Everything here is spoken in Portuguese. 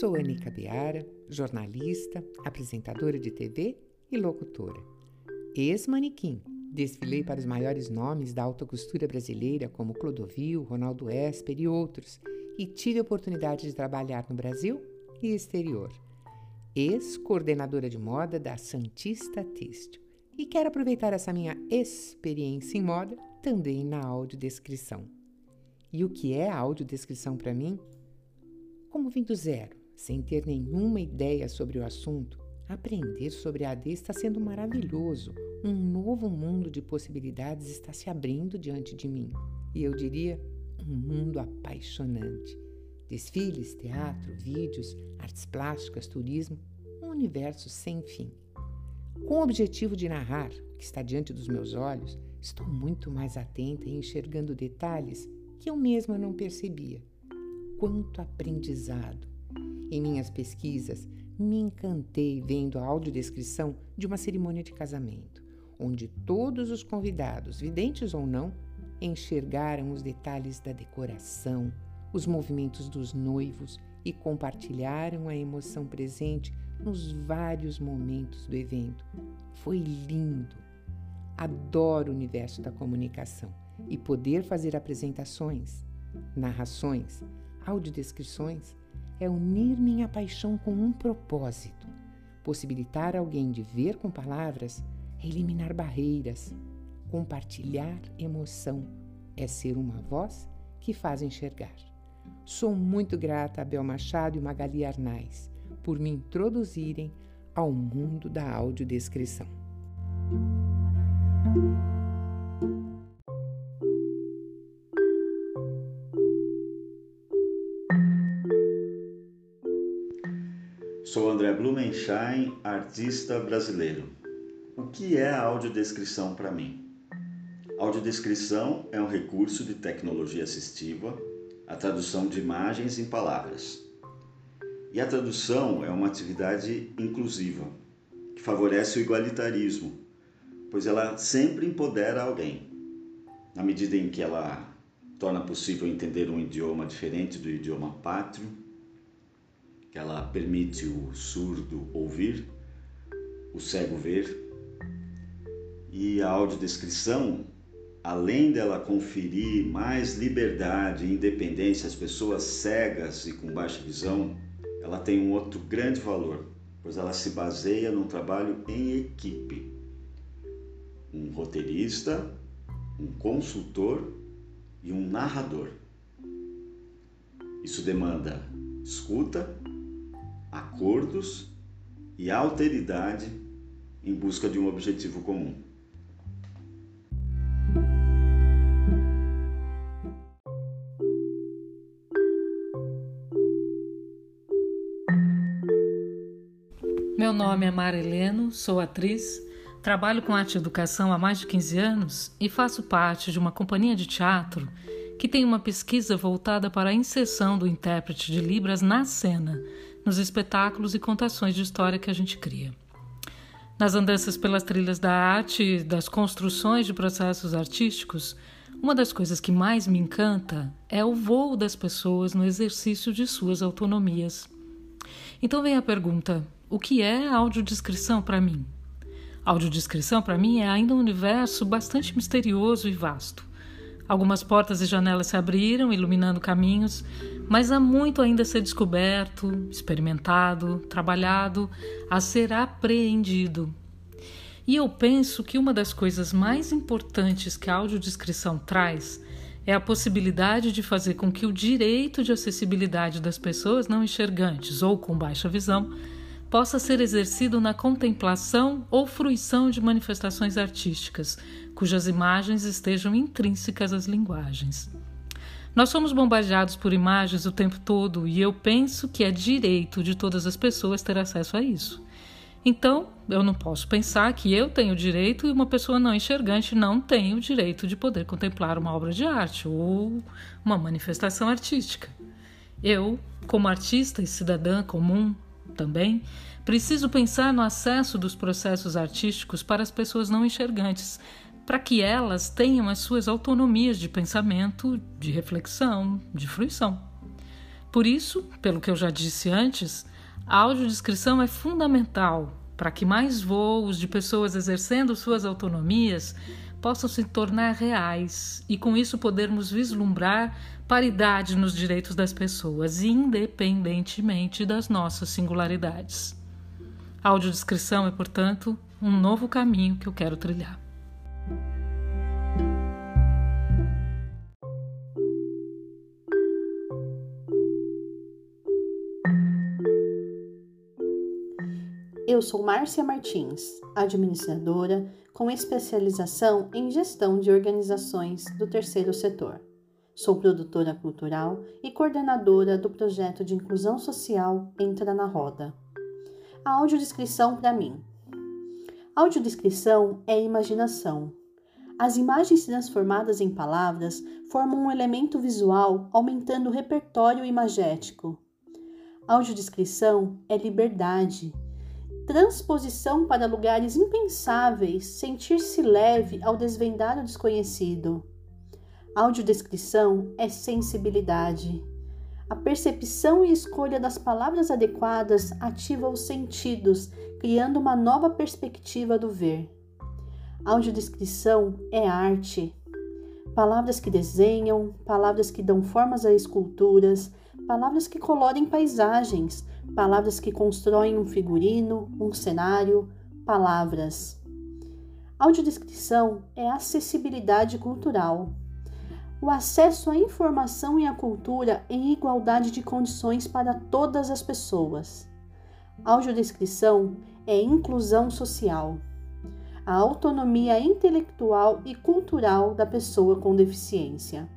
Sou Anica Beara, jornalista, apresentadora de TV e locutora. Ex-manequim, desfilei para os maiores nomes da alta costura brasileira como Clodovil, Ronaldo Esper e outros, e tive a oportunidade de trabalhar no Brasil e exterior. Ex-coordenadora de moda da Santista Têxtil. E quero aproveitar essa minha experiência em moda também na audiodescrição. E o que é a audiodescrição para mim? Como vim do zero, sem ter nenhuma ideia sobre o assunto, aprender sobre a AD está sendo maravilhoso. Um novo mundo de possibilidades está se abrindo diante de mim. E eu diria, um mundo apaixonante. Desfiles, teatro, vídeos, artes plásticas, turismo, um universo sem fim. Com o objetivo de narrar o que está diante dos meus olhos, estou muito mais atenta e enxergando detalhes que eu mesma não percebia. Quanto aprendizado! Em minhas pesquisas, me encantei vendo a audiodescrição de uma cerimônia de casamento, onde todos os convidados, videntes ou não, enxergaram os detalhes da decoração, os movimentos dos noivos e compartilharam a emoção presente nos vários momentos do evento. Foi lindo! Adoro o universo da comunicação e poder fazer apresentações, narrações, audiodescrições é unir minha paixão com um propósito, possibilitar alguém de ver com palavras, eliminar barreiras, compartilhar emoção, é ser uma voz que faz enxergar. Sou muito grata a Bel Machado e Magali Arnais por me introduzirem ao mundo da audiodescrição. Sou André Blumenschein, artista brasileiro. O que é a audiodescrição para mim? Audiodescrição é um recurso de tecnologia assistiva, a tradução de imagens em palavras. E a tradução é uma atividade inclusiva, que favorece o igualitarismo, pois ela sempre empodera alguém. Na medida em que ela torna possível entender um idioma diferente do idioma pátrio, que ela permite o surdo ouvir, o cego ver, e a audiodescrição, além dela conferir mais liberdade e independência às pessoas cegas e com baixa visão, ela tem um outro grande valor, pois ela se baseia num trabalho em equipe um roteirista, um consultor e um narrador. Isso demanda escuta, acordos e alteridade em busca de um objetivo comum. Meu nome é Mara Heleno, sou atriz Trabalho com arte e educação há mais de 15 anos e faço parte de uma companhia de teatro que tem uma pesquisa voltada para a inserção do intérprete de Libras na cena, nos espetáculos e contações de história que a gente cria. Nas andanças pelas trilhas da arte das construções de processos artísticos, uma das coisas que mais me encanta é o voo das pessoas no exercício de suas autonomias. Então vem a pergunta: o que é audiodescrição para mim? Audiodescrição, para mim, é ainda um universo bastante misterioso e vasto. Algumas portas e janelas se abriram, iluminando caminhos, mas há muito ainda a ser descoberto, experimentado, trabalhado, a ser apreendido. E eu penso que uma das coisas mais importantes que a audiodescrição traz é a possibilidade de fazer com que o direito de acessibilidade das pessoas não enxergantes ou com baixa visão possa ser exercido na contemplação ou fruição de manifestações artísticas, cujas imagens estejam intrínsecas às linguagens. Nós somos bombardeados por imagens o tempo todo e eu penso que é direito de todas as pessoas ter acesso a isso. Então, eu não posso pensar que eu tenho direito e uma pessoa não enxergante não tem o direito de poder contemplar uma obra de arte ou uma manifestação artística. Eu, como artista e cidadã comum, também, preciso pensar no acesso dos processos artísticos para as pessoas não enxergantes, para que elas tenham as suas autonomias de pensamento, de reflexão, de fruição. Por isso, pelo que eu já disse antes, a audiodescrição é fundamental para que mais voos de pessoas exercendo suas autonomias possam se tornar reais e com isso podermos vislumbrar paridade nos direitos das pessoas, independentemente das nossas singularidades. A audiodescrição é, portanto, um novo caminho que eu quero trilhar. Eu sou Márcia Martins, administradora com especialização em gestão de organizações do terceiro setor. Sou produtora cultural e coordenadora do projeto de inclusão social Entra na Roda. A audiodescrição para mim. Audiodescrição é imaginação. As imagens transformadas em palavras formam um elemento visual, aumentando o repertório imagético. Audiodescrição é liberdade transposição para lugares impensáveis, sentir-se leve ao desvendar o desconhecido. Audiodescrição é sensibilidade. A percepção e escolha das palavras adequadas ativa os sentidos, criando uma nova perspectiva do ver. Audiodescrição é arte. Palavras que desenham, palavras que dão formas a esculturas, palavras que colorem paisagens, palavras que constroem um figurino, um cenário, palavras. Audiodescrição é acessibilidade cultural. O acesso à informação e à cultura em igualdade de condições para todas as pessoas. Audiodescrição é inclusão social. A autonomia intelectual e cultural da pessoa com deficiência.